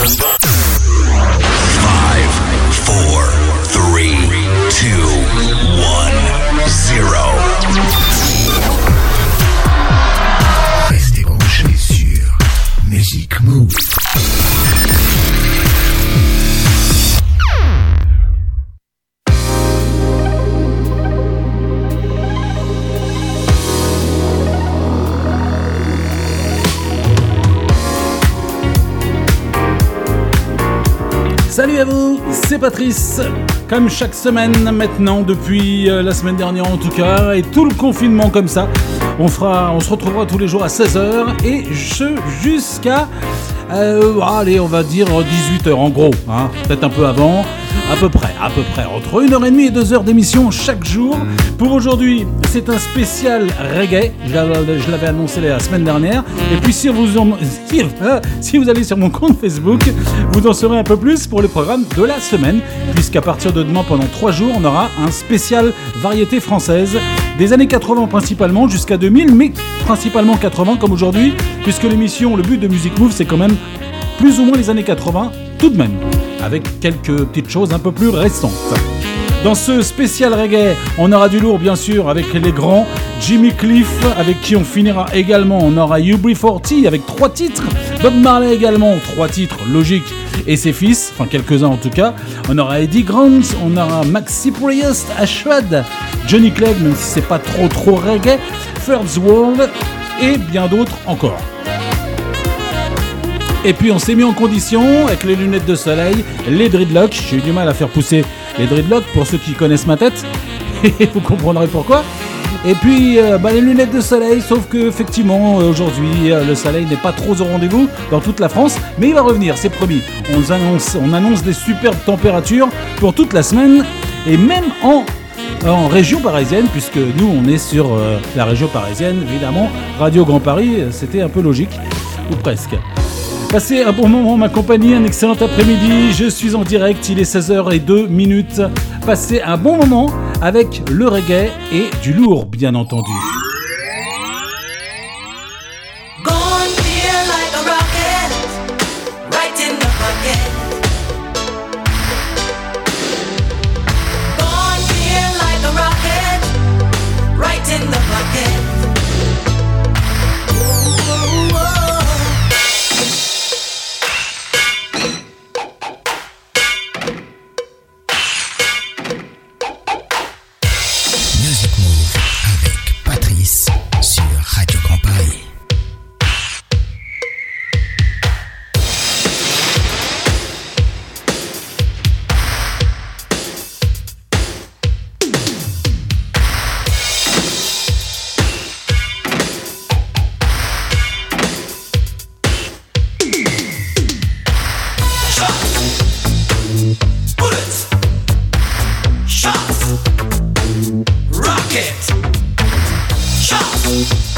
Five, four, three, two, one, zero. Restez branchés sur Music Move. Patrice. Comme chaque semaine maintenant, depuis euh, la semaine dernière en tout cas, et tout le confinement comme ça, on, se retrouvera tous les jours à 16h et jusqu'à, euh, allez, on va dire 18h en gros, hein, peut-être un peu avant, à peu près, à peu près, entre 1h30 et 2h d'émission chaque jour. Pour aujourd'hui, c'est un spécial reggae, je l'avais annoncé la semaine dernière, et puis euh, si vous allez sur mon compte Facebook, vous en saurez un peu plus pour le programme de la semaine, puisqu'à partir de demain, pendant 3 jours, on aura un spécial variété française, des années 80 principalement, jusqu'à 2000, mais principalement 80 comme aujourd'hui, puisque l'émission, le but de Music Move, c'est quand même plus ou moins les années 80, tout de même, avec quelques petites choses un peu plus récentes. Dans ce spécial reggae, on aura du lourd bien sûr avec les grands, Jimmy Cliff avec qui on finira également, on aura UB40 avec trois titres, Bob Marley également, trois titres, logique, et ses fils, enfin quelques-uns en tout cas, on aura Eddie Grant, on aura Maxi Priest, Ashwad, Johnny Clegg, même si c'est pas trop trop reggae, First World, et bien d'autres encore. Et puis on s'est mis en condition avec les lunettes de soleil, les dreadlocks. J'ai eu du mal à faire pousser les dreadlocks pour ceux qui connaissent ma tête. Et vous comprendrez pourquoi. Et puis euh, bah, les lunettes de soleil, sauf que effectivement euh, aujourd'hui euh, le soleil n'est pas trop au rendez-vous dans toute la France, mais il va revenir, c'est promis. On annonce, on annonce des superbes températures pour toute la semaine et même en région parisienne, puisque nous on est sur la région parisienne, évidemment. Radio Grand Paris, c'était un peu logique, ou presque. Passez un bon moment, ma compagnie, un excellent après-midi. Je suis en direct, il est 16h02 minutes. Passez un bon moment avec le reggae et du lourd, bien entendu. Rocket. Chop.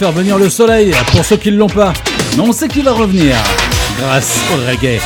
faire venir le soleil pour ceux qui ne l'ont pas. Mais on sait qu'il va revenir grâce au reggae.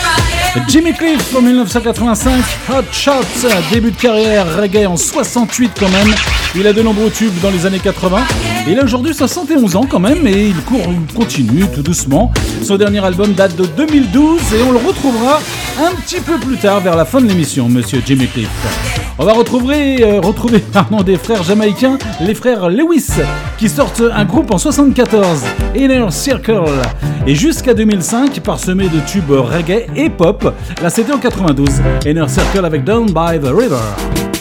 Jimmy Cliff en 1985, Hot Shots, début de carrière reggae en 68 quand même. Il a de nombreux tubes dans les années 80. Il a aujourd'hui 71 ans quand même et il court, continue tout doucement. Son dernier album date de 2012 et on le retrouvera un petit peu plus tard vers la fin de l'émission, monsieur Jimmy Cliff. On va retrouver, euh, retrouver des frères jamaïcains, les frères Lewis, qui sortent un groupe en 74, Inner Circle. Et jusqu'à 2005, parsemé de tubes reggae et pop, La c'était en 92, Inner Circle avec Down by the River.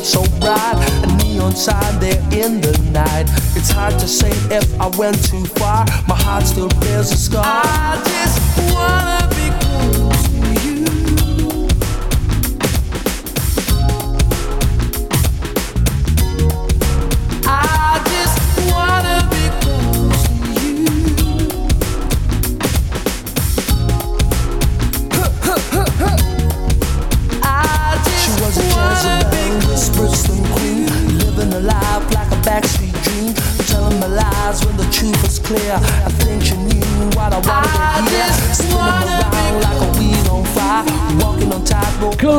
burn so bright. A neon sign there in the night. It's hard to say if I went too far. My heart still bears a scar. I just wanna be cool.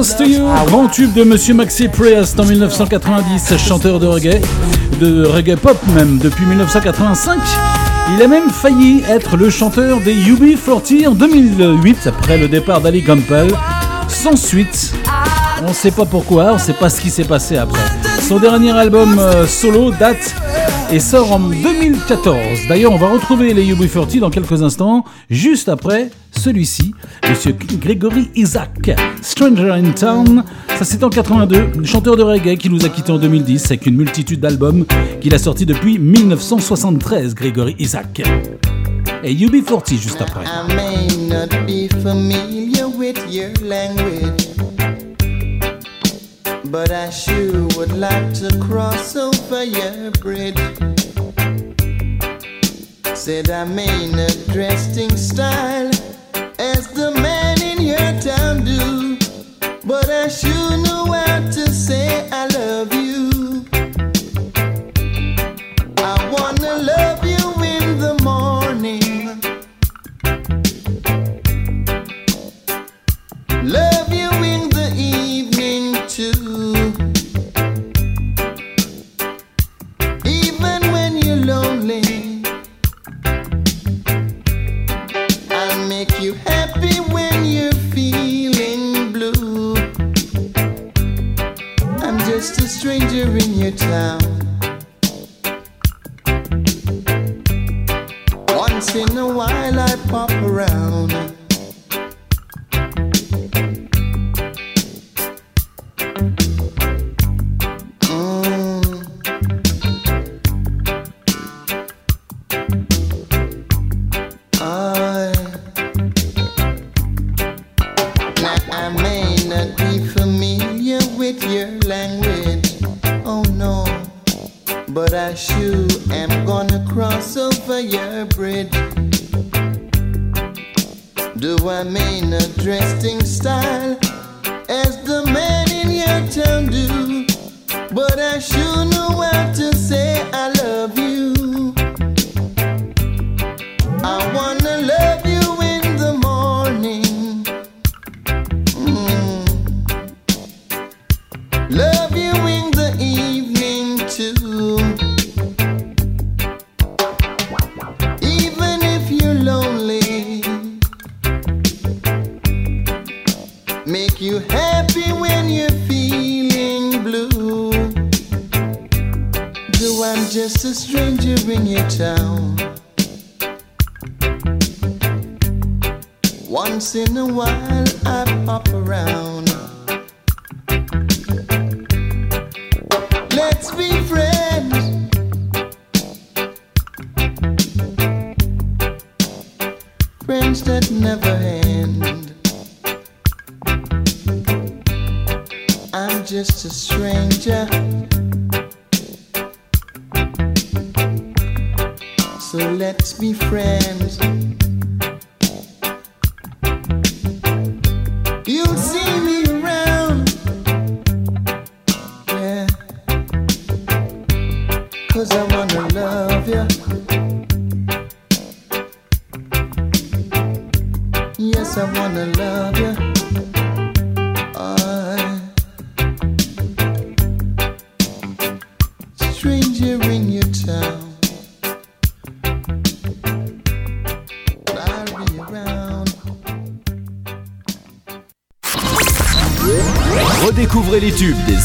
Close grand tube de Monsieur Maxi Priest en 1990, chanteur de reggae, de reggae pop même, depuis 1985. Il a même failli être le chanteur des UB40 en 2008 après le départ d'Ali Campbell. Sans suite, on ne sait pas pourquoi, on ne sait pas ce qui s'est passé après. Son dernier album euh, solo date et sort en 2014. D'ailleurs, on va retrouver les UB40 dans quelques instants, juste après celui-ci, Monsieur Grégory Isaac, Stranger in Town. Ça c'est en 82, chanteur de reggae qui nous a quittés en 2010 avec une multitude d'albums qu'il a sortis depuis 1973, Grégory Isaac. Et UB40 juste après. I may not be familiar with your language, but I sure would like to cross over your bridge. Said I'm in a dressed in style. I wanna love your town. Once in a while I pop around. Mm. I, now I may not be familiar with your language but I sure am gonna cross over your bridge. Do I mean a dressing style as the man in your town do? But I sure know how to say I love you. I wanna love.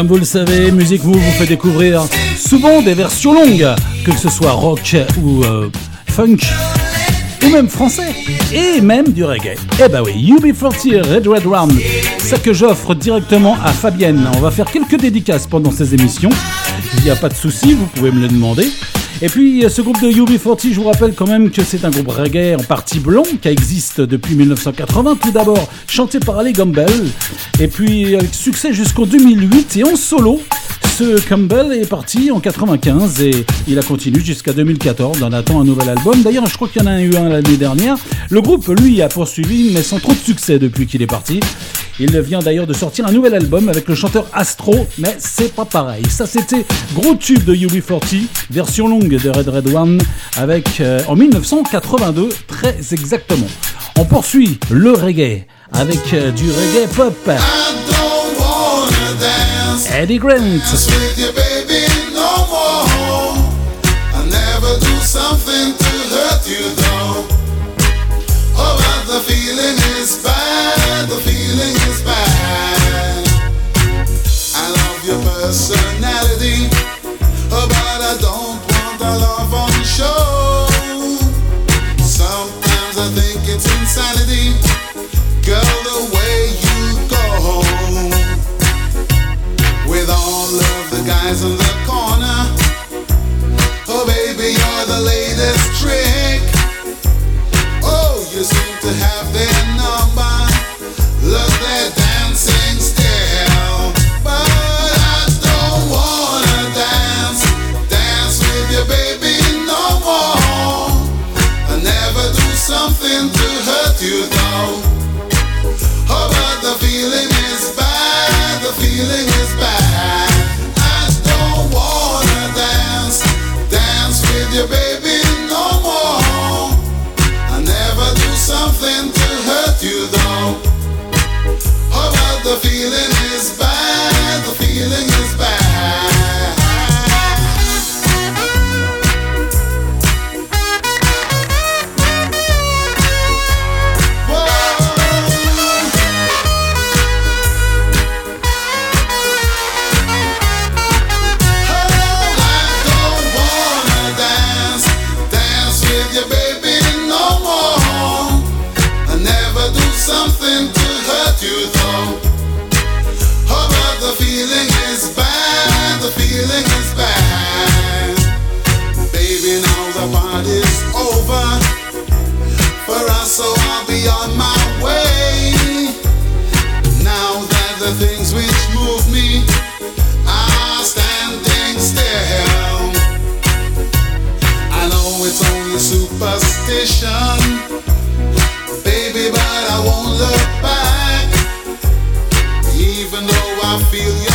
Comme vous le savez, Musique vous fait découvrir souvent des versions longues, que ce soit rock ou euh, funk, ou même français, et même du reggae. Eh bah oui, UB40 Red Red Round, ça que j'offre directement à Fabienne. On va faire quelques dédicaces pendant ces émissions. Il n'y a pas de souci, vous pouvez me le demander. Et puis ce groupe de UB40, je vous rappelle quand même que c'est un groupe reggae en partie blond qui existe depuis 1980. Tout d'abord chanté par Ali Campbell, et puis avec succès jusqu'en 2008 et en solo. Campbell est parti en 95 et il a continué jusqu'à 2014 en attendant un nouvel album. D'ailleurs, je crois qu'il y en a eu un l'année dernière. Le groupe, lui, a poursuivi, mais sans trop de succès depuis qu'il est parti. Il vient d'ailleurs de sortir un nouvel album avec le chanteur Astro, mais c'est pas pareil. Ça, c'était gros tube de UB40, version longue de Red Red One, avec euh, en 1982, très exactement. On poursuit le reggae avec euh, du reggae pop. Eddie Grant. baby, no more. I never do something to hurt you, feeling ambition, baby, but I won't look back. Even though I feel you.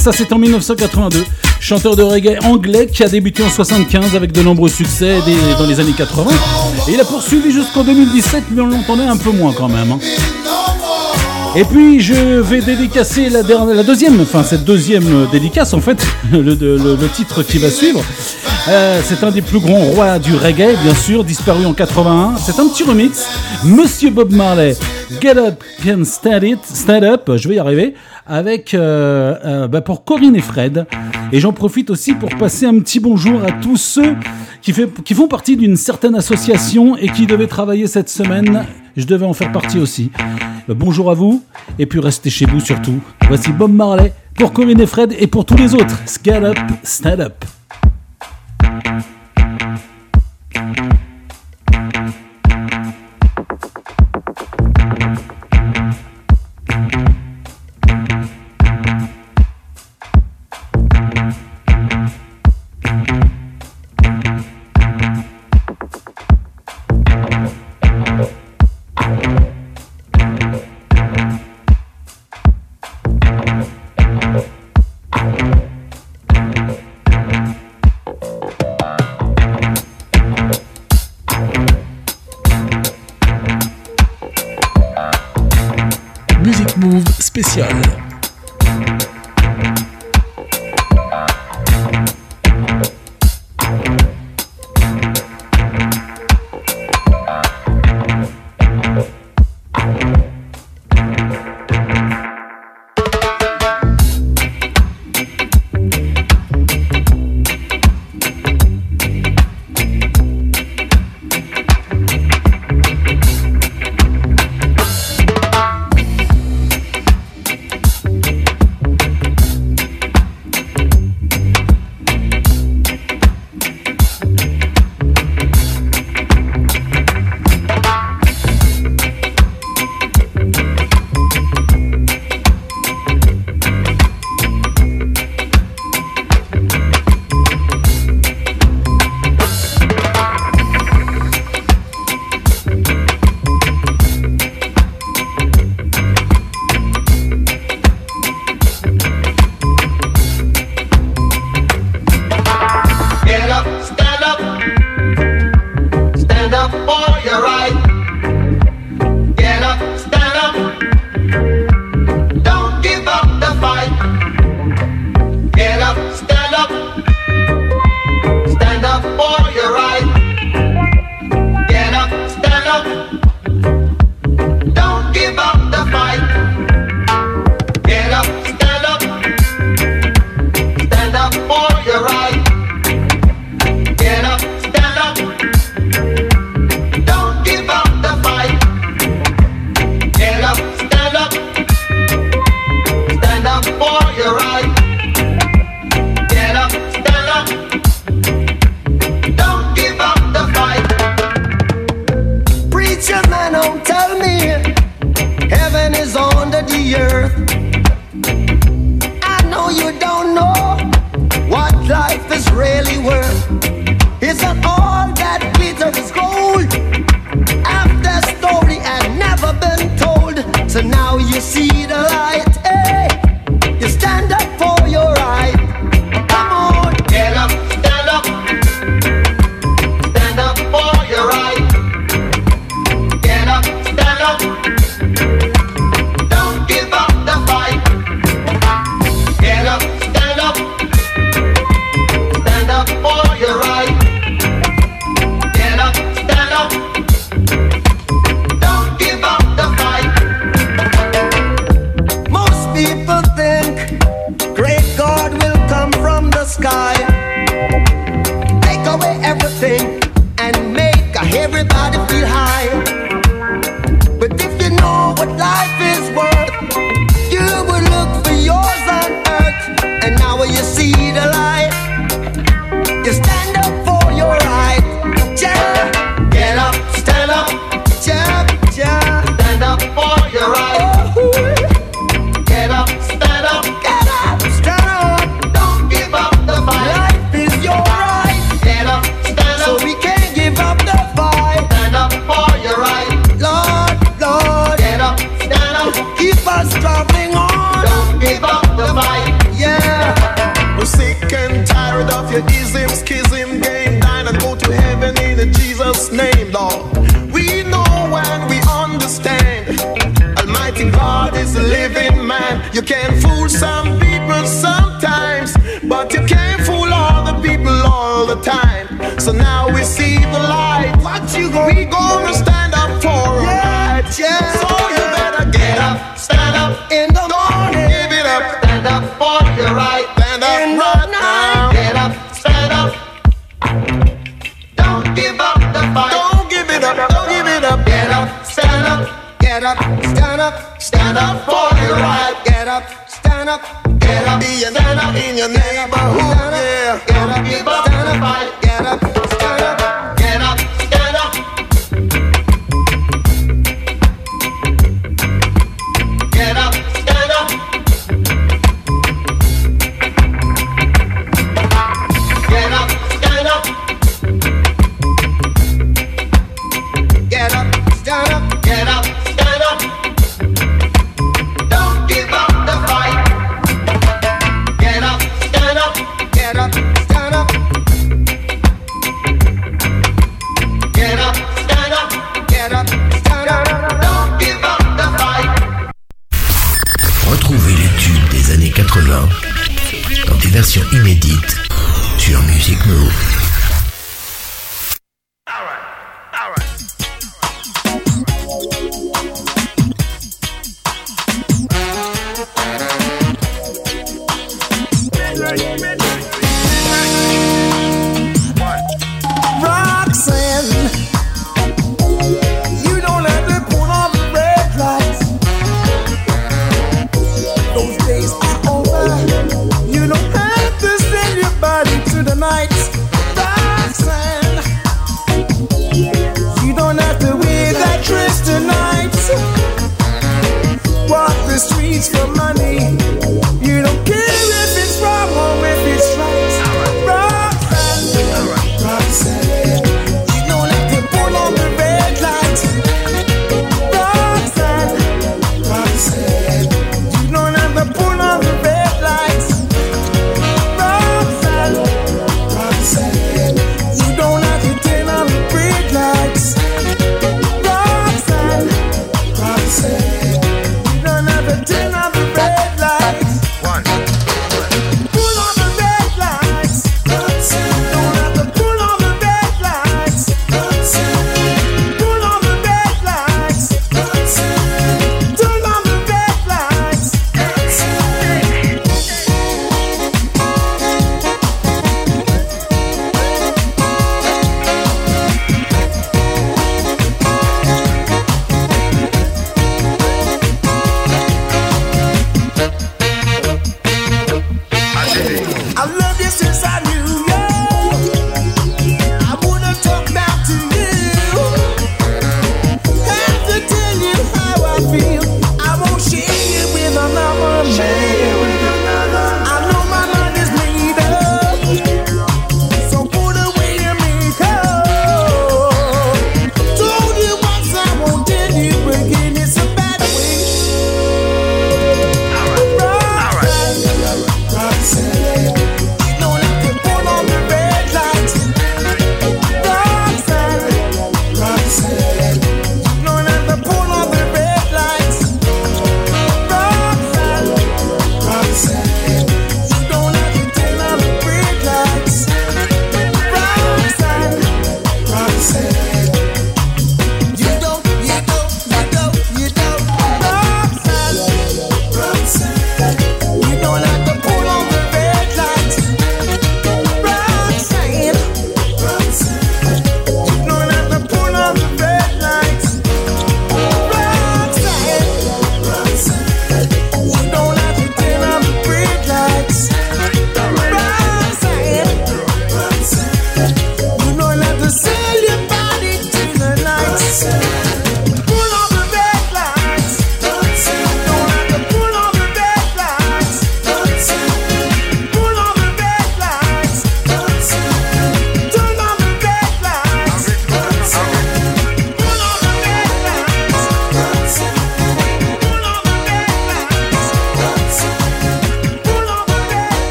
Ça c'est en 1982. Chanteur de reggae anglais qui a débuté en 75 avec de nombreux succès dans les années 80. Et il a poursuivi jusqu'en 2017, mais on l'entendait un peu moins quand même. hein. Et puis je vais dédicacer la, deuxième, enfin cette deuxième euh, dédicace en fait, le titre qui va suivre. Euh, c'est un des plus grands rois du reggae, bien sûr, disparu en 81. C'est un petit remix. Monsieur Bob Marley, Get Up Can Stand It, Stand Up, je vais y arriver, avec euh, euh, bah, pour Corinne et Fred. Et j'en profite aussi pour passer un petit bonjour à tous ceux qui, qui font partie d'une certaine association et qui devaient travailler cette semaine. Je devais en faire partie aussi. Euh, Bonjour à vous, et puis restez chez vous surtout. Voici Bob Marley pour Corinne et Fred et pour tous les autres. Get up, stand up.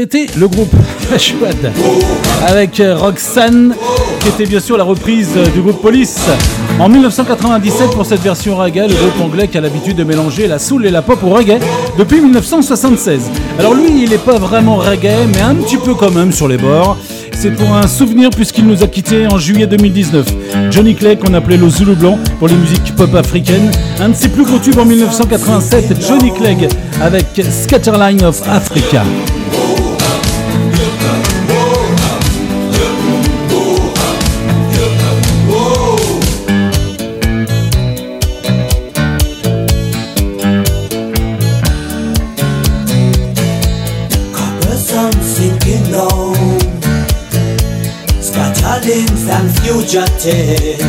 C'était le groupe Chouad avec euh, Roxanne qui était bien sûr la reprise euh, du groupe Police en 1997 pour cette version reggae, le groupe anglais qui a l'habitude de mélanger la soul et la pop au reggae depuis 1976. Alors lui, il n'est pas vraiment reggae, mais un petit peu quand même sur les bords. C'est pour un souvenir puisqu'il nous a quittés en juillet 2019. Johnny Clay, qu'on appelait le Zulu Blanc pour les musiques pop africaines. Un de ses plus gros tubes en 1987, Johnny Clegg avec Scatterline of Africa. cadde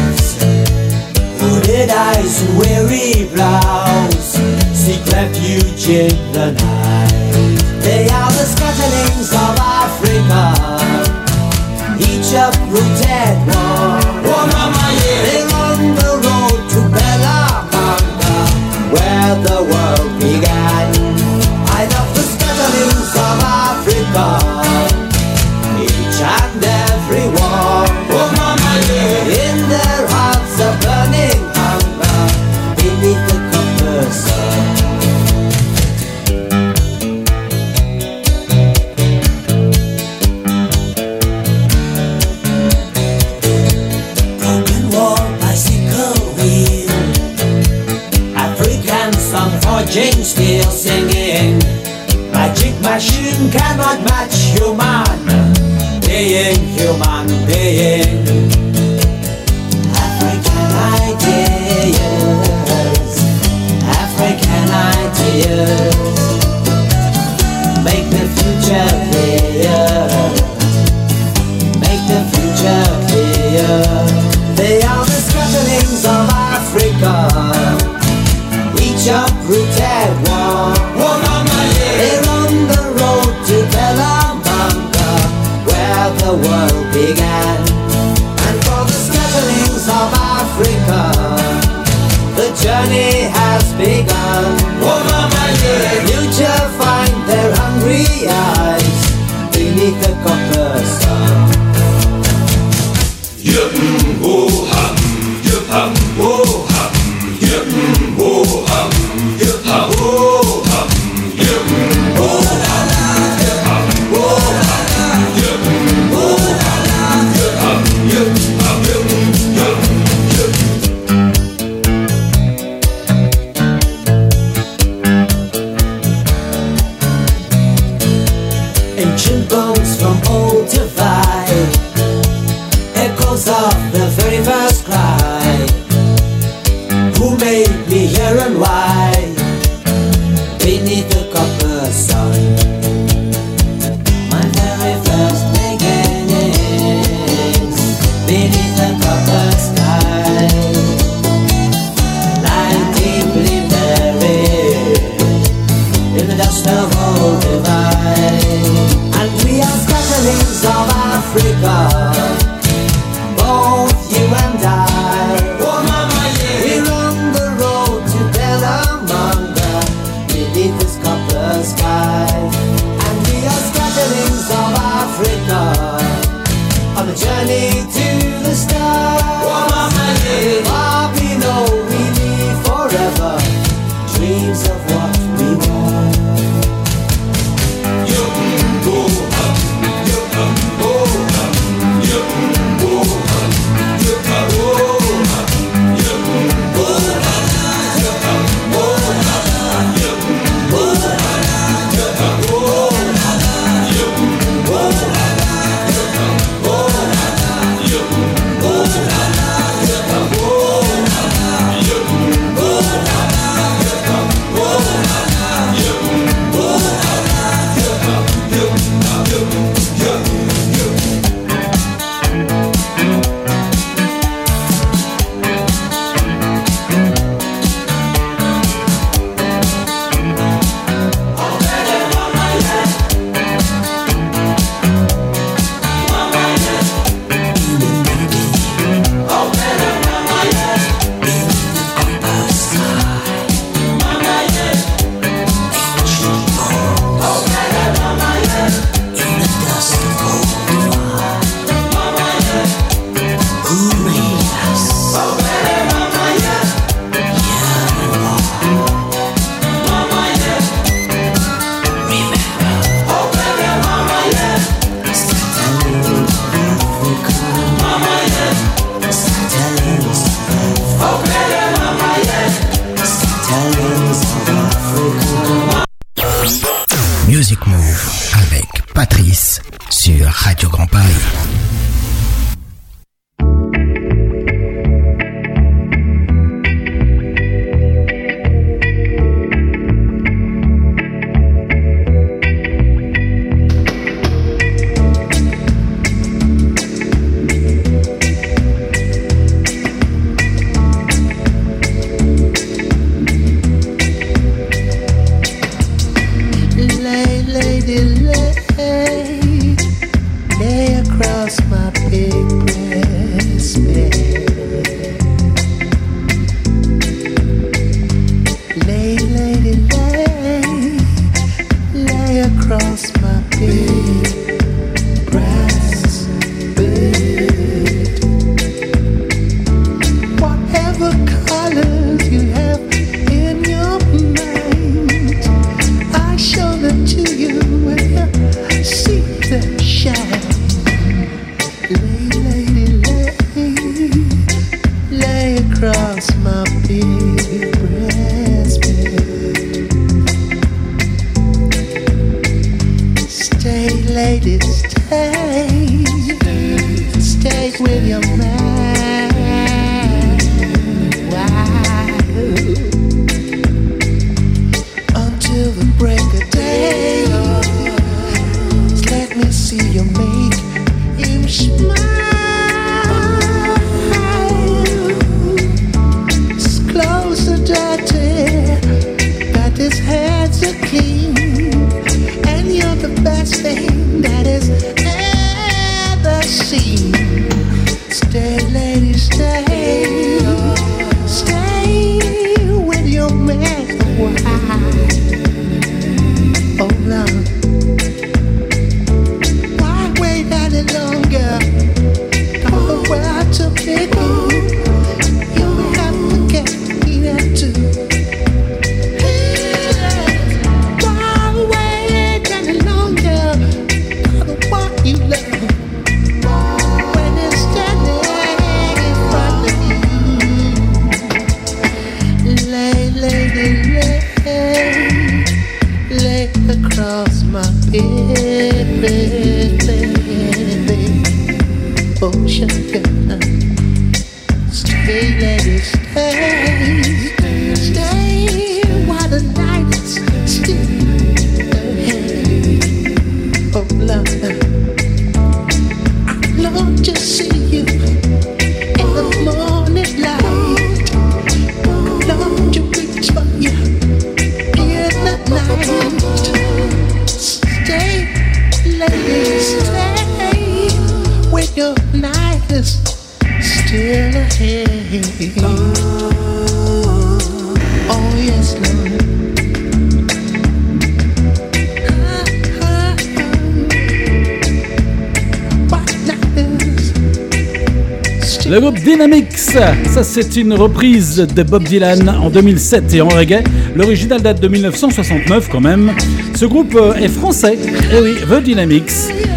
Dynamics, ça c'est une reprise de Bob Dylan en 2007 et en reggae. L'original date de 1969 quand même. Ce groupe euh, est français, et oui, The Dynamics.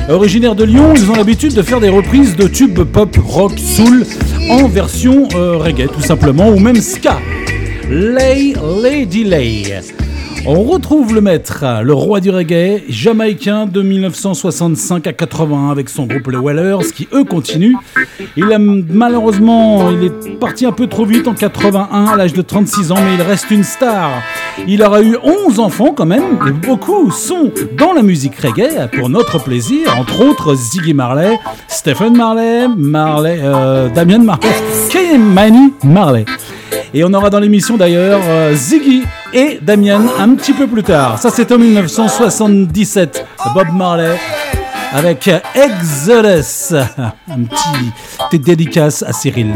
Originaire de Lyon, ils ont l'habitude de faire des reprises de tubes pop, rock, soul en version euh, reggae tout simplement, ou même ska. Lay Lay. On retrouve le maître, le roi du reggae, jamaïcain de 1965 à 81 avec son groupe les Wellers qui eux continuent. Il a malheureusement, il est parti un peu trop vite en 81 à l'âge de 36 ans, mais il reste une star. Il aura eu 11 enfants quand même, et beaucoup sont dans la musique reggae pour notre plaisir, entre autres Ziggy Marley, Stephen Marley, Marley, euh, Damien Marley, Kay-Mani Marley. Et on aura dans l'émission d'ailleurs euh, Ziggy et Damien un petit peu plus tard. Ça c'est en 1977, Bob Marley avec Exodus. Un petit, petite dédicace à Cyril.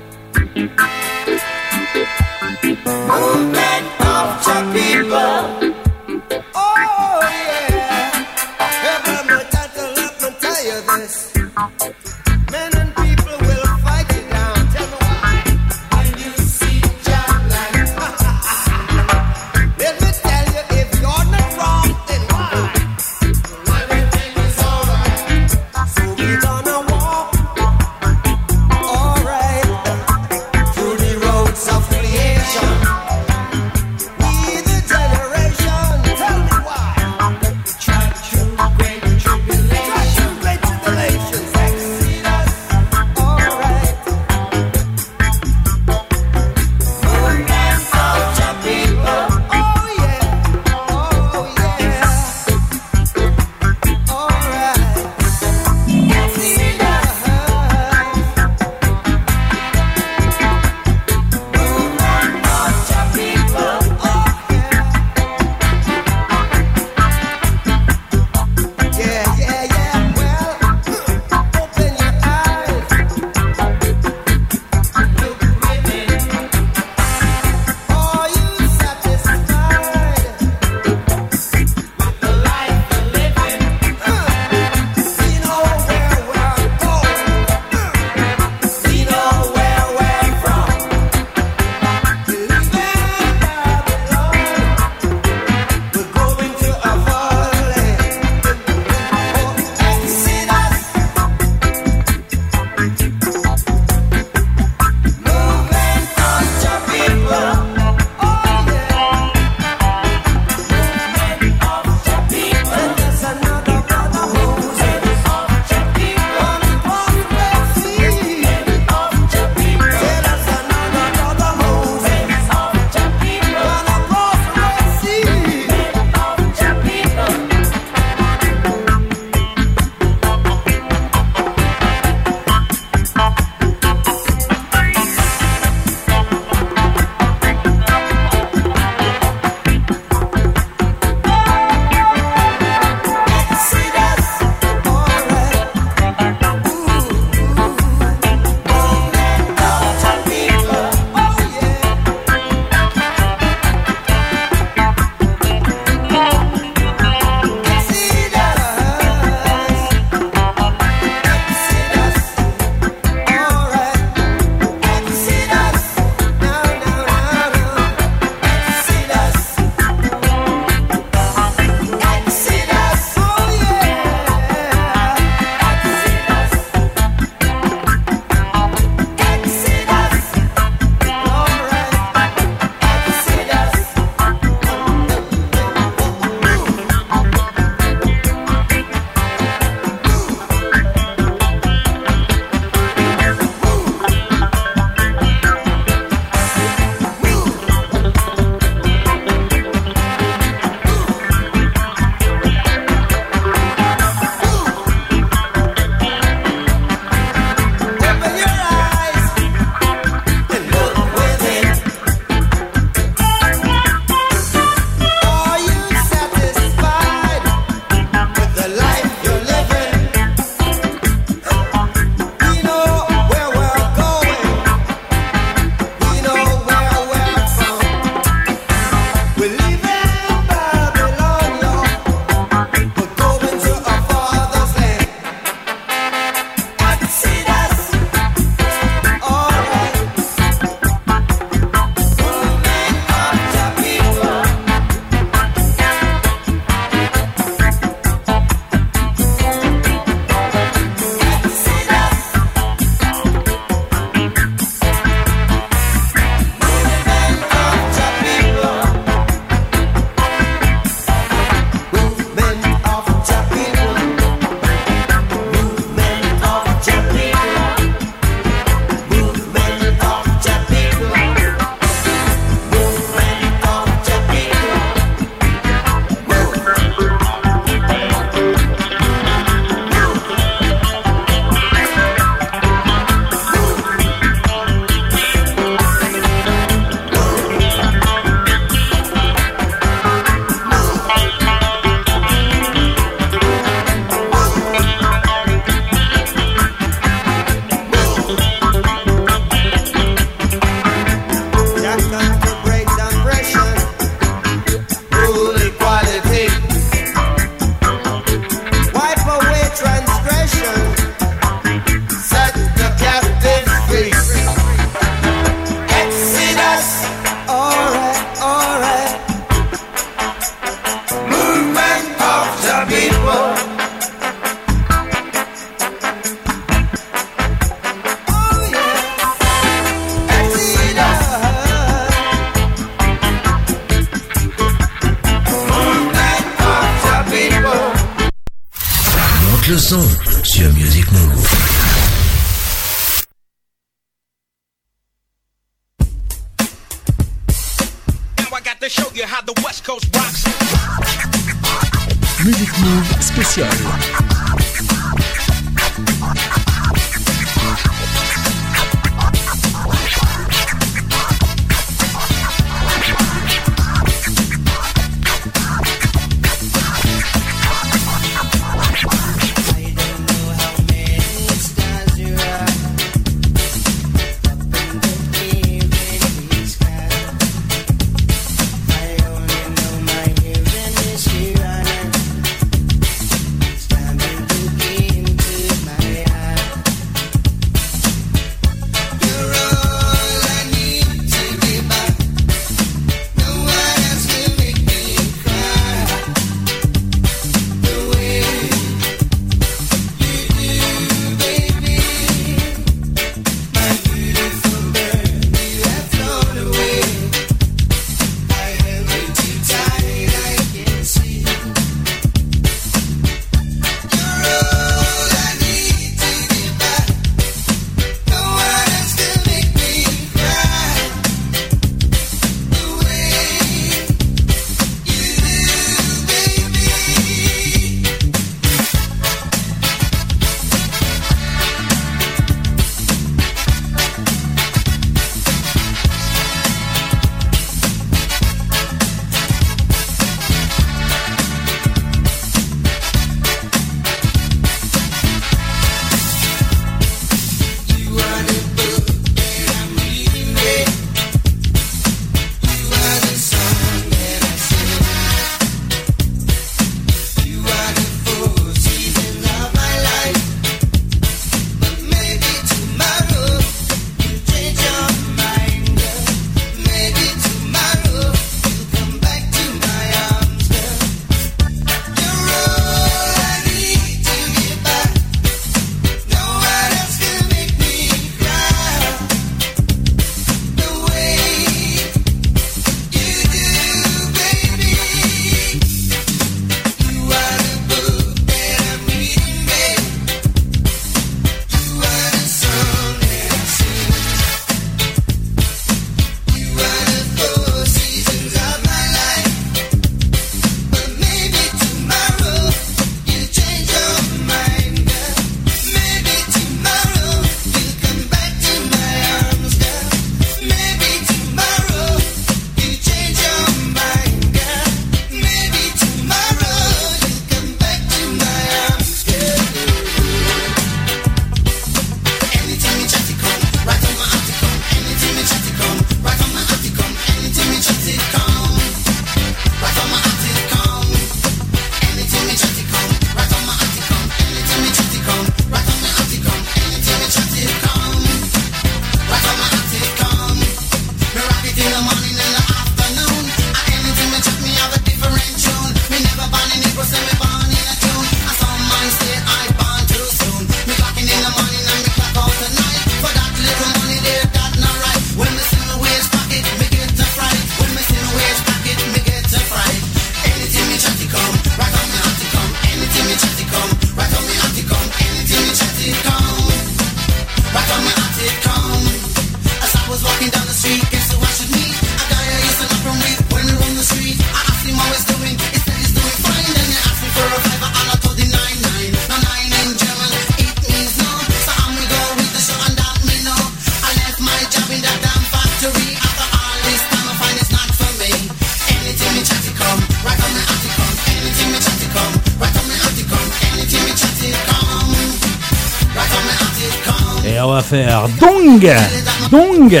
Dong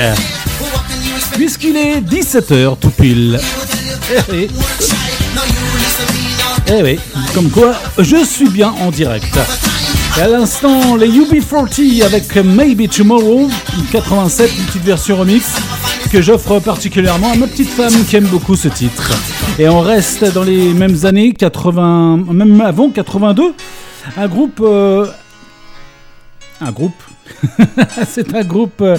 Puisqu'il est 17h tout pile. Eh oui. Eh oui, comme quoi je suis bien en direct. Et à l'instant, les UB40 avec Maybe Tomorrow, 87, une petite version remix que j'offre particulièrement à ma petite femme qui aime beaucoup ce titre. Et on reste dans les mêmes années, 80, même avant 82, un groupe, euh, un groupe, c'est un groupe euh,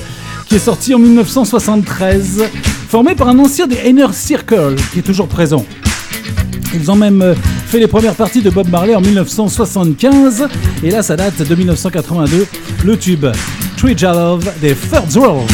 qui est sorti en 1973, formé par un ancien des Inner Circle qui est toujours présent. Ils ont même euh, fait les premières parties de Bob Marley en 1975. Et là, ça date de 1982, le tube Treasure Love des Third World.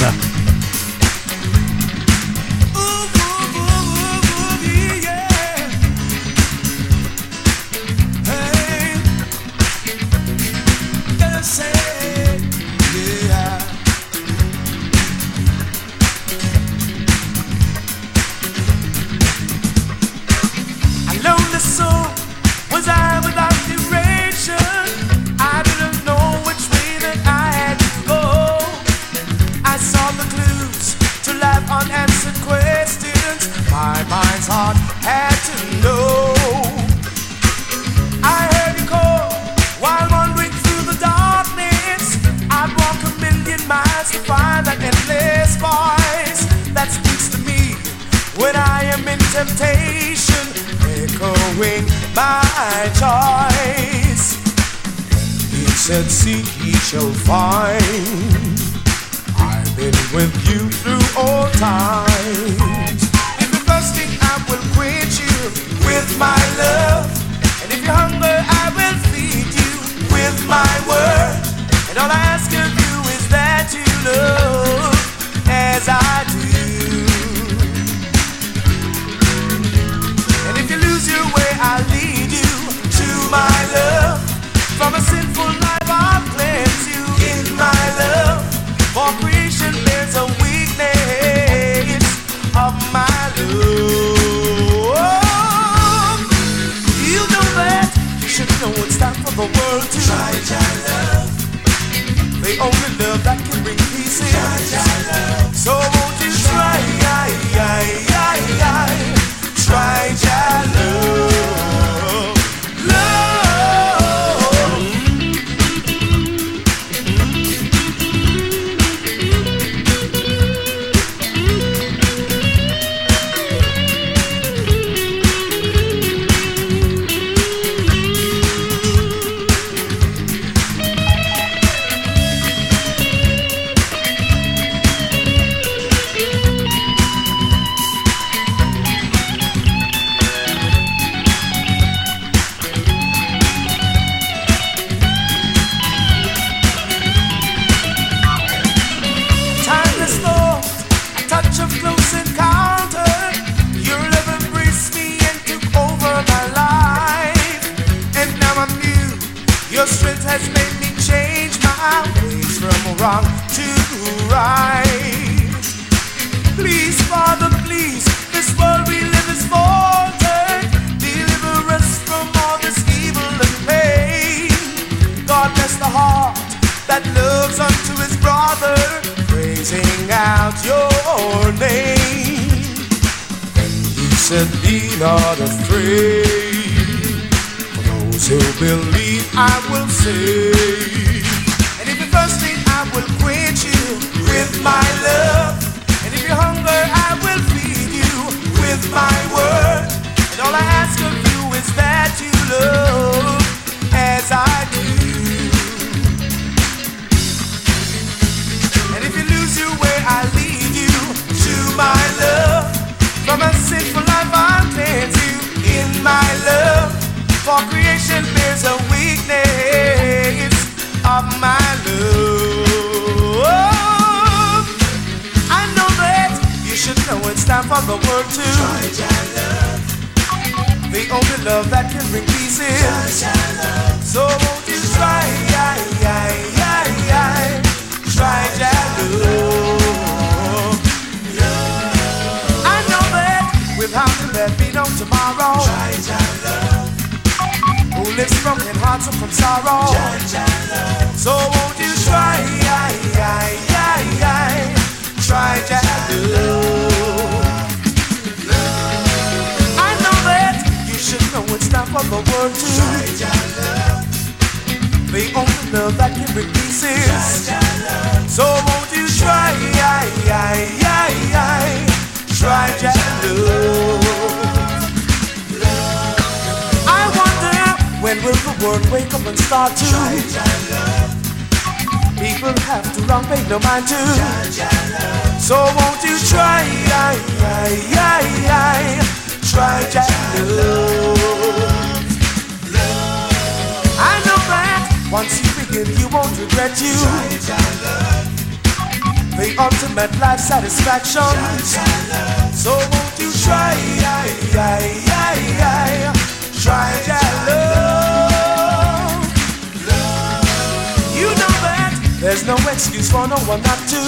no excuse for no one not to.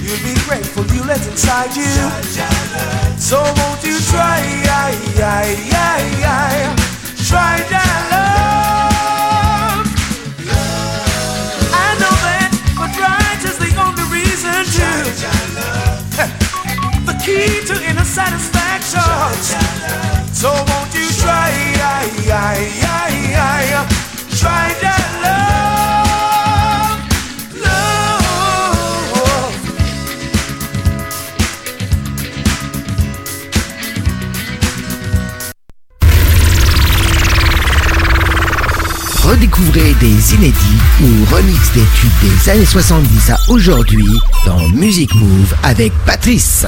You'll be grateful you let inside you. So won't you try, try that love. key to inner satisfaction. So won't you try, try that? des inédits ou remix des tubes des années 70 à aujourd'hui dans Music Move avec Patrice.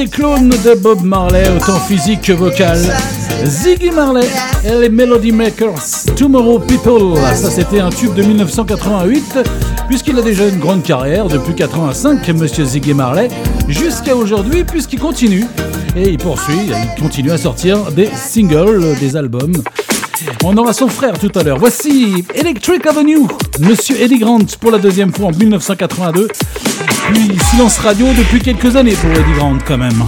c'est clone de Bob Marley, autant physique que vocal. Ziggy Marley et les Melody Makers, Tomorrow People. Ça, c'était un tube de 1988, puisqu'il a déjà une grande carrière depuis 85, monsieur Ziggy Marley, jusqu'à aujourd'hui, puisqu'il continue. Et il poursuit, il continue à sortir des singles, des albums. On aura son frère tout à l'heure. Voici Electric Avenue, Monsieur Eddie Grant pour la deuxième fois en 1982. Silence radio depuis quelques années pour Eddie Grant quand même.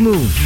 Move.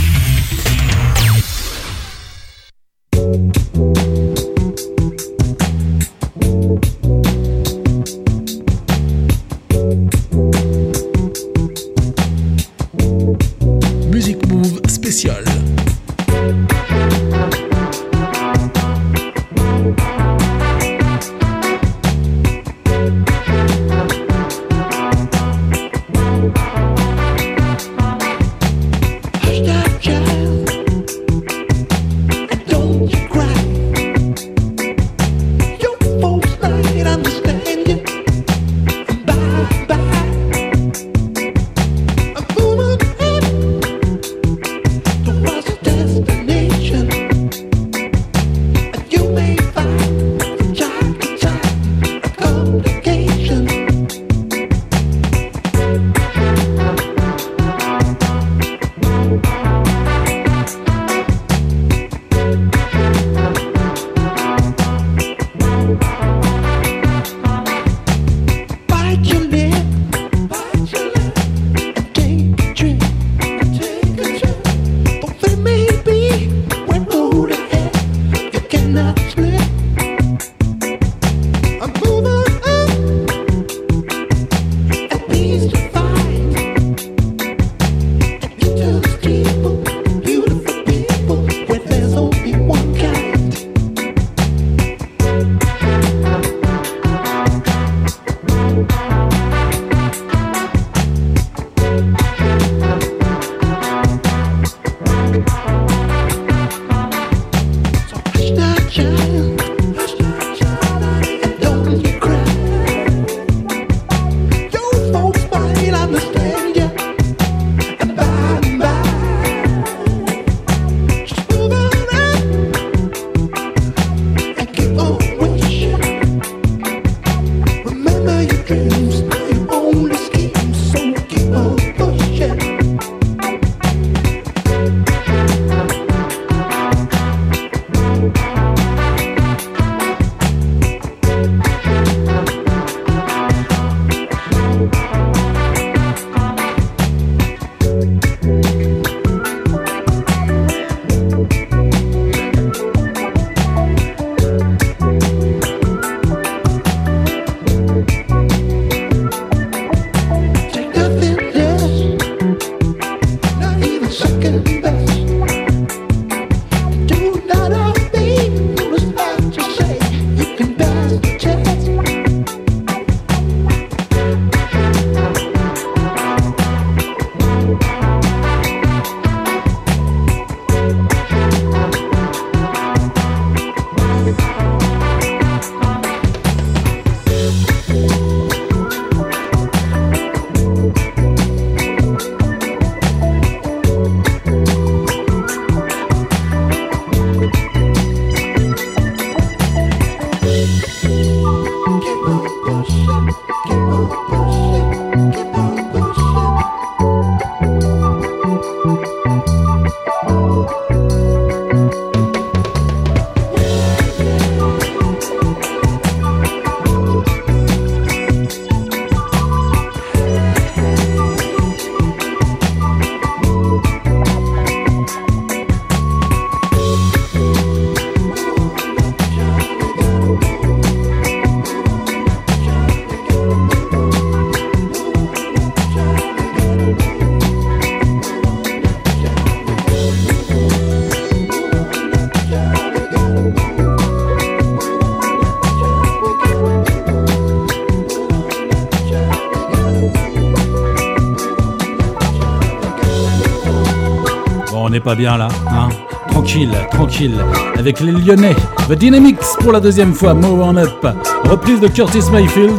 N'est pas bien là, hein Tranquille, tranquille. Avec les Lyonnais, The Dynamics pour la deuxième fois, Move On Up. Reprise de Curtis Mayfield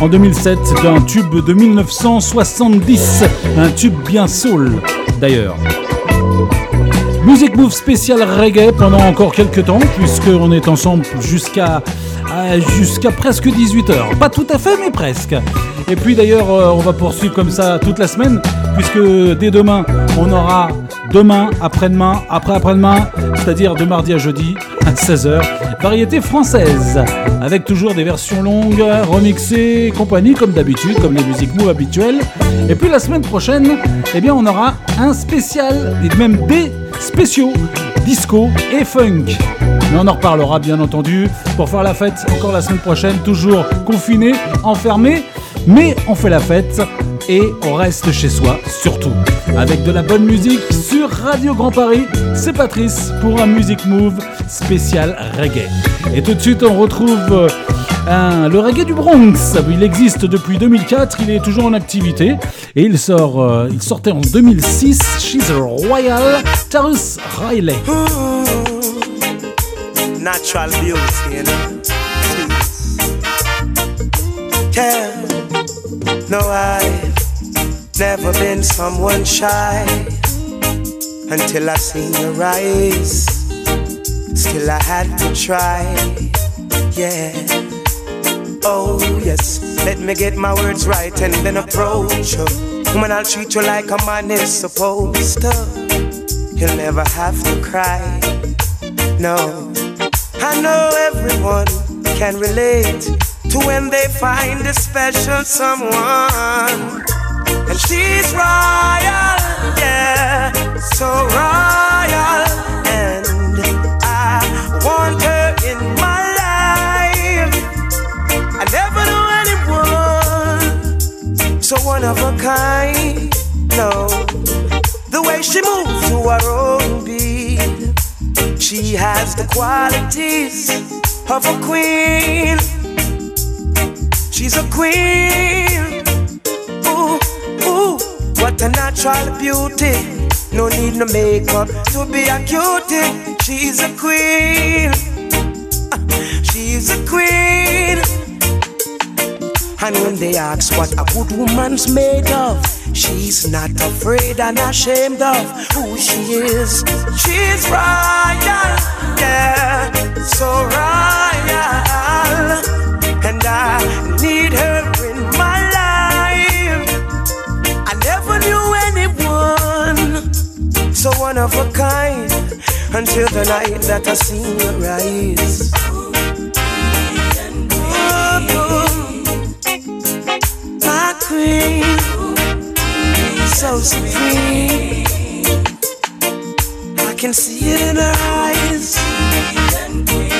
en 2007 d'un tube de 1970. Un tube bien soul, d'ailleurs. Music Move spécial reggae pendant encore quelques temps, puisqu'on est ensemble jusqu'à jusqu'à presque 18h. Pas tout à fait, mais presque. Et puis d'ailleurs, euh, on va poursuivre comme ça toute la semaine, puisque dès demain, on aura demain, après-demain, après-après-demain, c'est-à-dire de mardi à jeudi, à 16h. Variété française, avec toujours des versions longues, remixées compagnie, comme d'habitude, comme les musiques move habituelles. Et puis la semaine prochaine, eh bien, on aura un spécial, et même des spéciaux, disco et funk. Mais on en reparlera bien entendu pour faire la fête encore la semaine prochaine, toujours confiné, enfermé, mais on fait la fête et on reste chez soi surtout. Avec de la bonne musique sur Radio Grand Paris, c'est Patrice pour un Music Move spécial reggae. Et tout de suite on retrouve euh, le reggae du Bronx. Il existe depuis 2004, il est toujours en activité et il sort, euh, il sortait en 2006. She's a Royal, Tarus Riley. Natural beauty, no, never been someone shy until I seen your eyes. Still, I had to try. Yeah. Oh, yes. Let me get my words right and then approach you. Woman, I'll treat you like a man is supposed to. You'll never have to cry. No. I know everyone can relate to when they find a special someone. She's royal, yeah, so royal. And I want her in my life. I never knew anyone so one of a kind. No, the way she moves to her own beat. She has the qualities of a queen. She's a queen. A natural beauty. No need no makeup to be a cutie. She's a queen. She's a queen. And when they ask what a good woman's made of, she's not afraid and ashamed of who she is. She's royal, yeah, so royal. And I need her so one of a kind until the night that I seen your eyes. my queen, so supreme. I can see it in her eyes,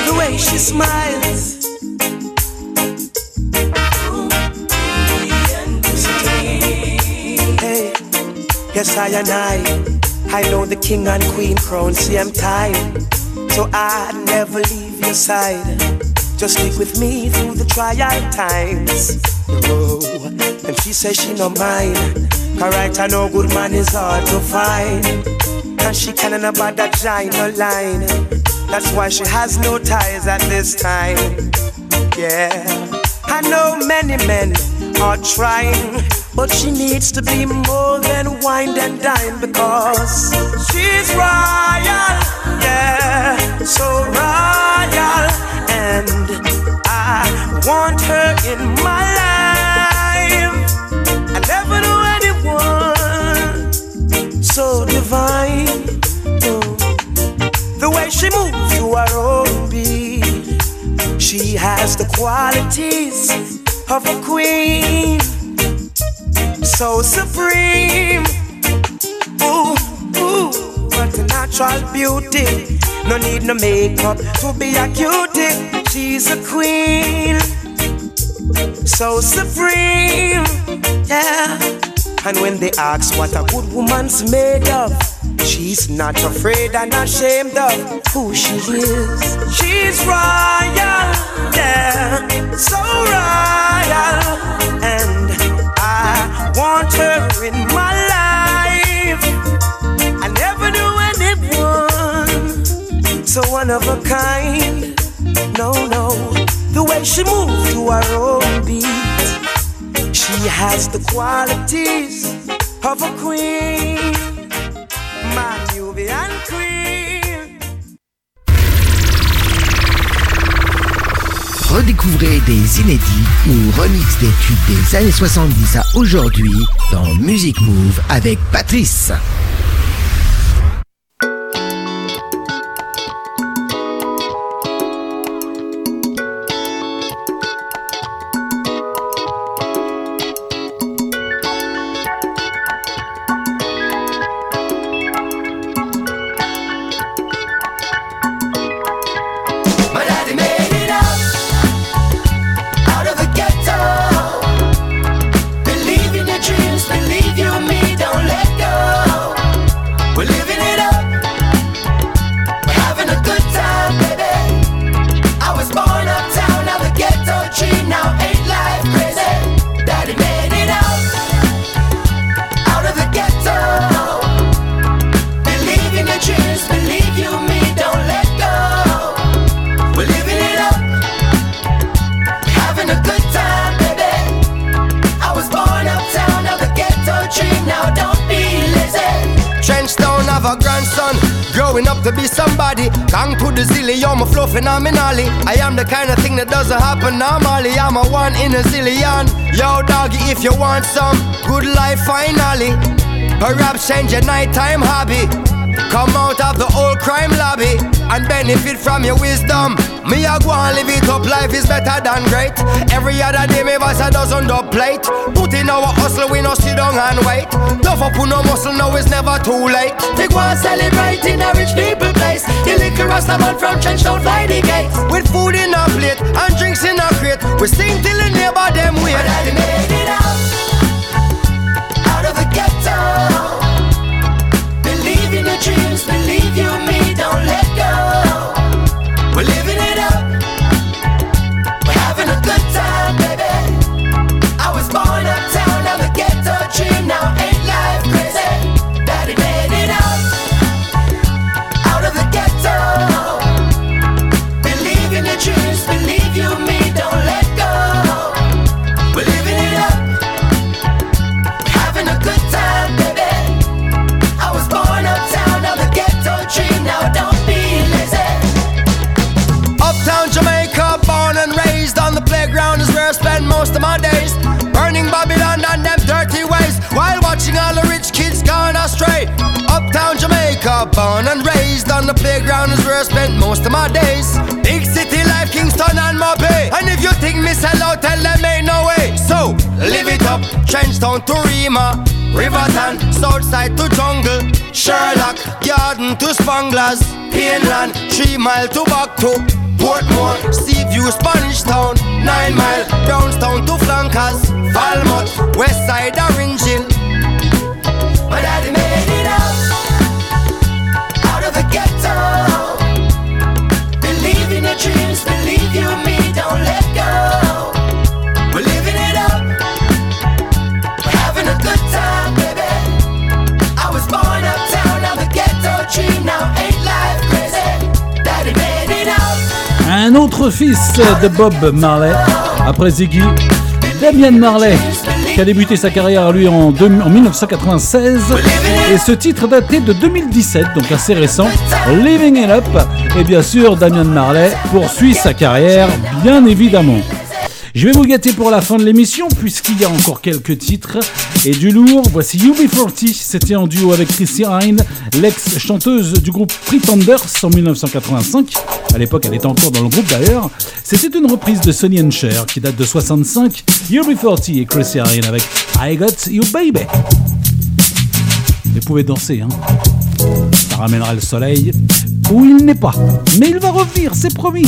the way she smiles. Hey, yes, I and I, I know the king and queen crown same time, so I'd never leave your side. Just stick with me through the trial times. Oh, and she says she no mind. Alright, I know good man is hard to find. And she can't about that giant line. That's why she has no ties at this time. Yeah, I know many men are trying, but she needs to be more than wine and dine because she's royal. Yeah, so royal. And I want her in my life. I never knew anyone so divine. The way she moves to her own beat, she has the qualities of a queen, so supreme. Ooh, ooh, what a natural beauty. No need no makeup to be a cutie. She's a queen, so supreme. Yeah. And when they ask what a good woman's made of, she's not afraid and ashamed of who she is. She's royal, yeah, so royal. Want her in my life. I never knew anyone so one of a kind. No, no, the way she moves to her own beat. She has the qualities of a queen, my Nubian queen. Redécouvrez des inédits ou remix des tubes des années 70 à aujourd'hui dans Music Move avec Patrice. Phenomenally. I am the kind of thing that doesn't happen normally. I'm a one in a zillion. Yo, doggy, if you want some good life finally. Perhaps change your nighttime hobby. Come out of the old crime lobby and benefit from your wisdom. Me a go and live it up, life is better than great. Every other day me boss a dozen dub plate. Put in our hustle, we no sit down and wait. Tough up no muscle, now it's never too late. They go and celebrate in a rich people place. The liquor rasta man from Trenchtown fly the gates. With food in a plate and drinks in a crate, we sing till the neighbor them wait. Born and raised on the playground is where I spent most of my days. Big city life, Kingston and Mopey. And if you think me sell out, tell them ain't no way. So, live it up, Trenchtown to Rima. Riverton, Southside to Jungle, Sherlock, Garden to Spanglers, Pineland, Three Mile to Backto, Portmore, Seaview, Spanish Town, Nine Mile, Brownstown to Flankers, Falmouth, West Side, Orange Hill. My daddy made it Un autre fils de Bob Marley, après Ziggy, Damian Marley, qui a débuté sa carrière lui en, en 1996. Et ce titre datait de 2017, donc assez récent, Living It Up. Et bien sûr, Damian Marley poursuit sa carrière, bien évidemment. Je vais vous gâter pour la fin de l'émission puisqu'il y a encore quelques titres et du lourd. Voici UB40, c'était en duo avec Chrissy Hine, l'ex-chanteuse du groupe Pretenders en 1985. À l'époque, elle était encore dans le groupe d'ailleurs. C'était une reprise de Sonny and Cher qui date de 65. UB40 et Chrissy Hine avec I Got You Baby. Vous pouvez danser, hein. Ça ramènera le soleil où il n'est pas. Mais il va revenir, c'est promis.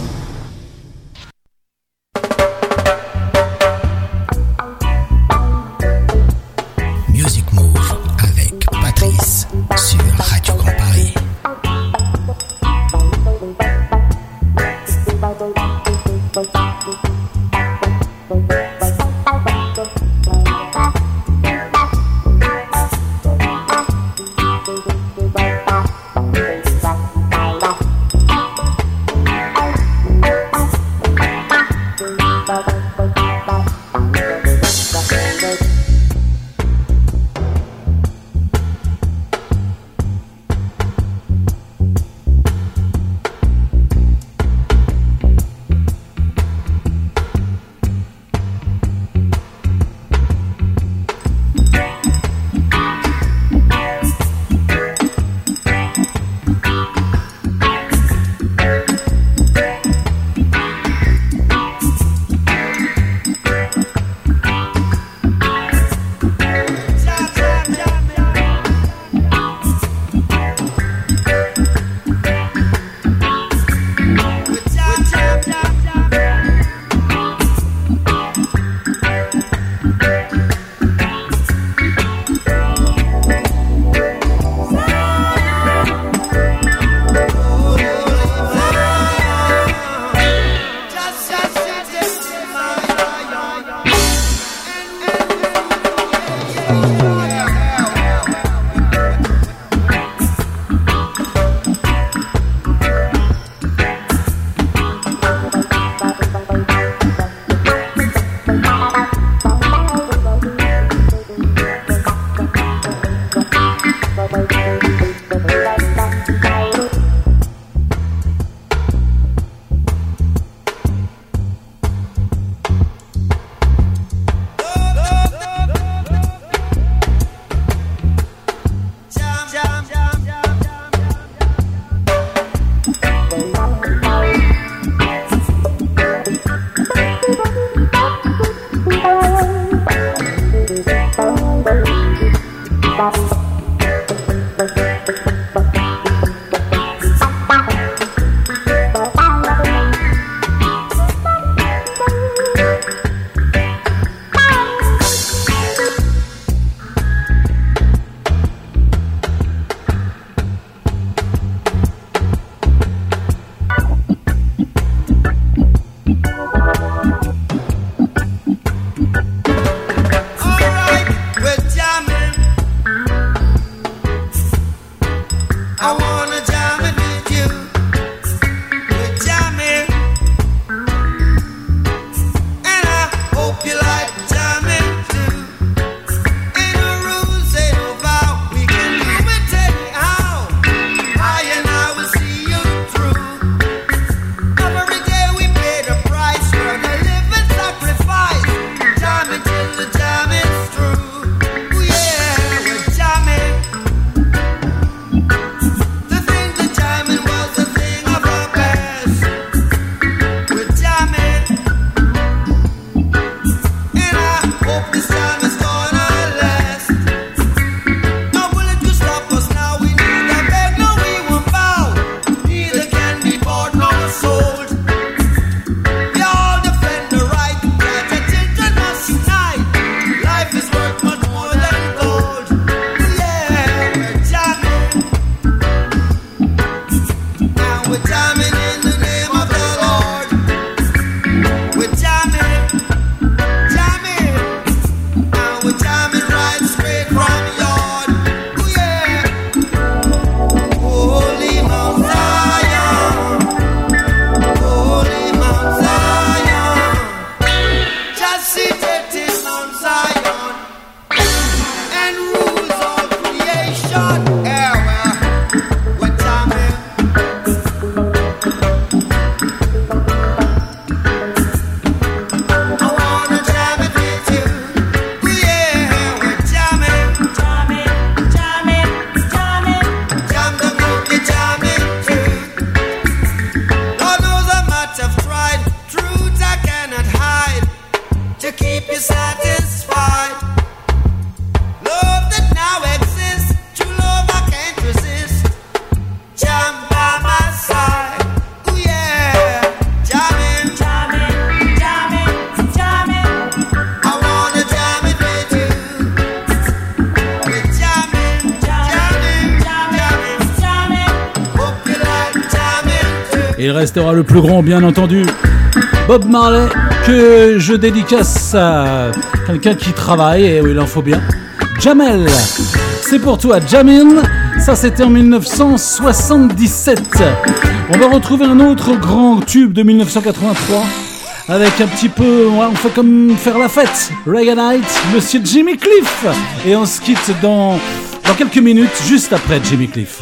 Il restera le plus grand, bien entendu. Bob Marley, que je dédicace à quelqu'un qui travaille, et où il en faut bien. Jamel, c'est pour toi, Jamin. Ça, c'était en 1977. On va retrouver un autre grand tube de 1983 avec un petit peu, on fait comme faire la fête. Reggae Monsieur Jimmy Cliff. Et on se quitte dans, dans quelques minutes, juste après Jimmy Cliff.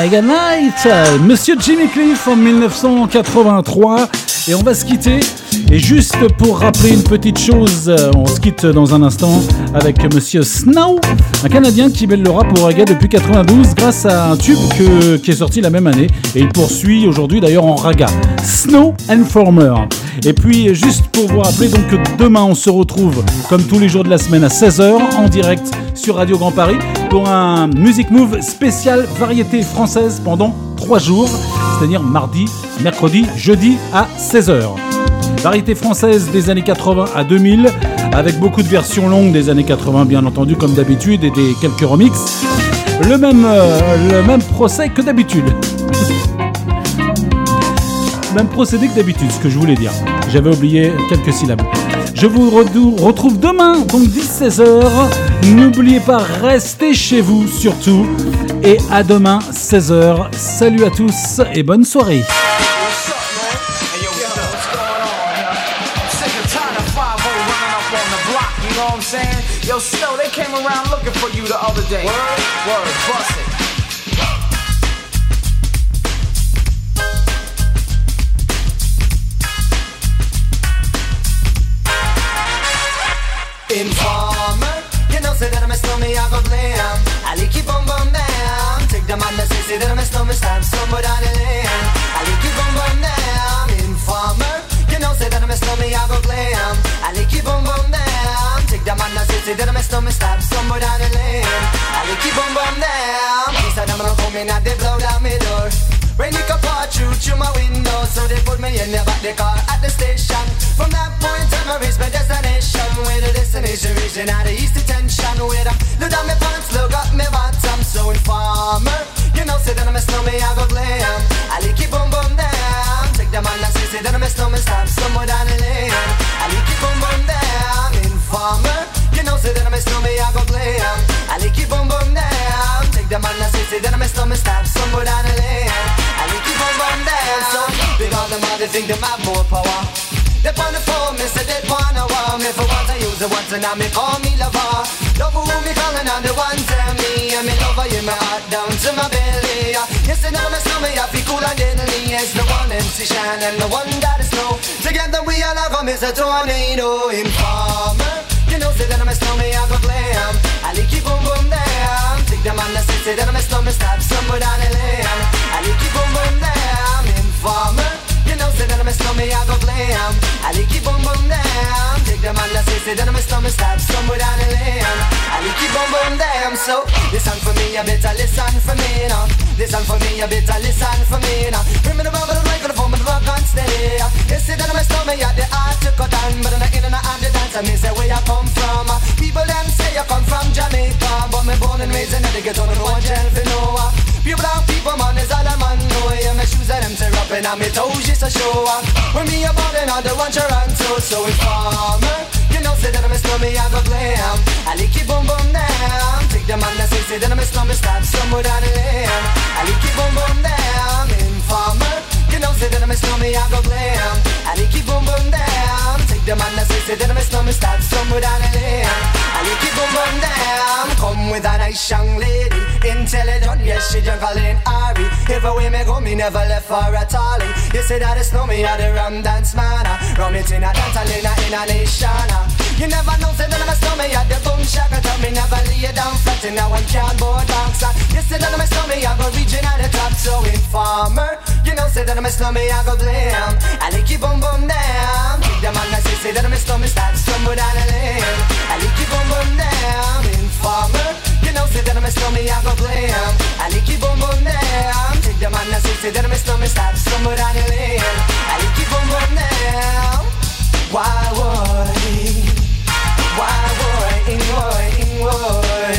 Reggae Night, Monsieur Jimmy Cliff en 1983. Et on va se quitter. Et juste pour rappeler une petite chose, on se quitte dans un instant avec Monsieur Snow, un Canadien qui mêle le rap au reggae depuis 92 grâce à un tube qui est sorti la même année. Et il poursuit aujourd'hui d'ailleurs en raga. Snow Informer. Et puis juste pour vous rappeler donc que demain on se retrouve comme tous les jours de la semaine à 16h en direct sur Radio Grand Paris pour un Music Move spécial variété française pendant 3 jours, c'est-à-dire mardi, mercredi, jeudi à 16h. Variété française des années 80 à 2000, avec beaucoup de versions longues des années 80 bien entendu comme d'habitude et des quelques remixes. Le même, euh, le même procès que d'habitude. Même procédé que d'habitude, ce que je voulais dire. J'avais oublié quelques syllabes. Je vous retrouve demain, donc 16h. N'oubliez pas, restez chez vous surtout. Et à demain, 16h. Salut à tous et bonne soirée. Sick and tired of 5 running up on the block, you know what I'm saying? Yo, Snow, they came around looking for you the other day. Word? Word, bust it. Say, that I'm a snowman, stamp somewhere down the lane. I like keep on bum down. Said I'm gonna come they blow down my door. Rain it can pour through through my window, so they put me in the back the car at the station. From that point on, I reached my destination. Where the destination region out of east detention. Where I look down my pants, look up my bottom. So informer, you know, say that I'm a snowman, I go glam. I like it boom boom down. Take the man that say, say that I'm a snowman, stop somewhere down the lane. I like it boom boom down. Informer, say that I'm a snowman, I go glam. I like it boom boom down. Take the man that say, say that I'm a snowman, stop somewhere down the lane. I like it boom boom down. So on them all, they think they have more power. They on the phone, me say they wanna wow Me for once I use the once and now me call me lover Love who me calling on the one tell me And me lover in my heart down to my belly Yes, and now me slow me I feel cool and deadly It's the one MC Shine and the one that is snow Together we all have a Mr. Tornado Informer You I'm snowman Stop somewhere down the lane I boom boom down Informer you know, say that I'm a I go glam. I like it boom boom down. Take the man that say, say that I'm a snowman, stop somewhere down the lane. Like it boom boom down. So listen for me, you better listen for me now. Listen for me, you better listen for me now. Bring me the rubber, the microphone, but the rock on steady. You say that I'm a snowman, yeah, the art to cut down, but I'm not in and out the dance. I say where you come from. People them say you come from Jamaica, but me born and raised in the ghetto, no one tell for no. Pure brown people, man, is all I'm on. know. Yeah, my shoes and them tear up and on me toes just to show. When me a ballin' on the one Toronto, so informer. You know, say that I'm a slummy, I go glam. I lick it boom boom down. Take the man that say, say that I'm slummy, stop somewhere down the lane. I lick it boom boom down. Informer. You know, say that I'm a slummy, I go glam. I lick it boom boom down. Take the man that say, say that I'm slummy, stop somewhere down the lane. I lick it boom boom down. Come with a nice young lady, intelligent, yes, she just calling Ari. Everywhere me go, me never left for a tally. You say that it's no me, I the rum dance man. Rum it in a dance, I in a nation. You never know, say that I'm a snowman, at the boom shaka. Tell me never lay down flat in a one cardboard box. Uh, you say that I'm a snowman, I go reaching at the top. So informer, you know, say that I'm a snowman, I go blam. I like it boom boom down. Take the man that say, say that I'm a snowman, start stumble down the lane. I like it boom boom down. Informer, you know, say that I'm a snowman, I go blam. I like it boom boom down. Take the man that say, say that I'm a snowman, start stumble down the lane. I like it boom boom down. Why would? Why would? Why? Why?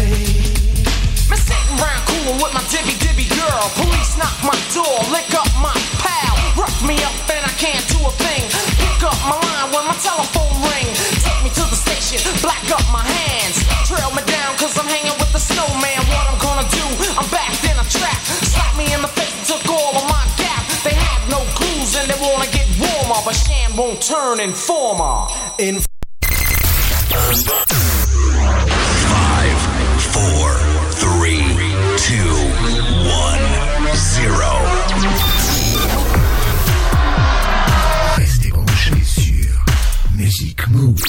Me sitting round coolin' with my dibby dibby girl. Police knock my door, lick up my pal. Rough me up and I can't do a thing. Pick up my line when my telephone ring. Take me to the station, black up my hands. Trail me down cause I'm hanging with the snowman. What I'm gonna do, I'm backed in a trap. Slap me in the face and took all of my gap. They have no clues and they wanna get warmer. But Shan won't turn informer. In Five, four, three, two, one, zero. Restez branchés sur Music Move.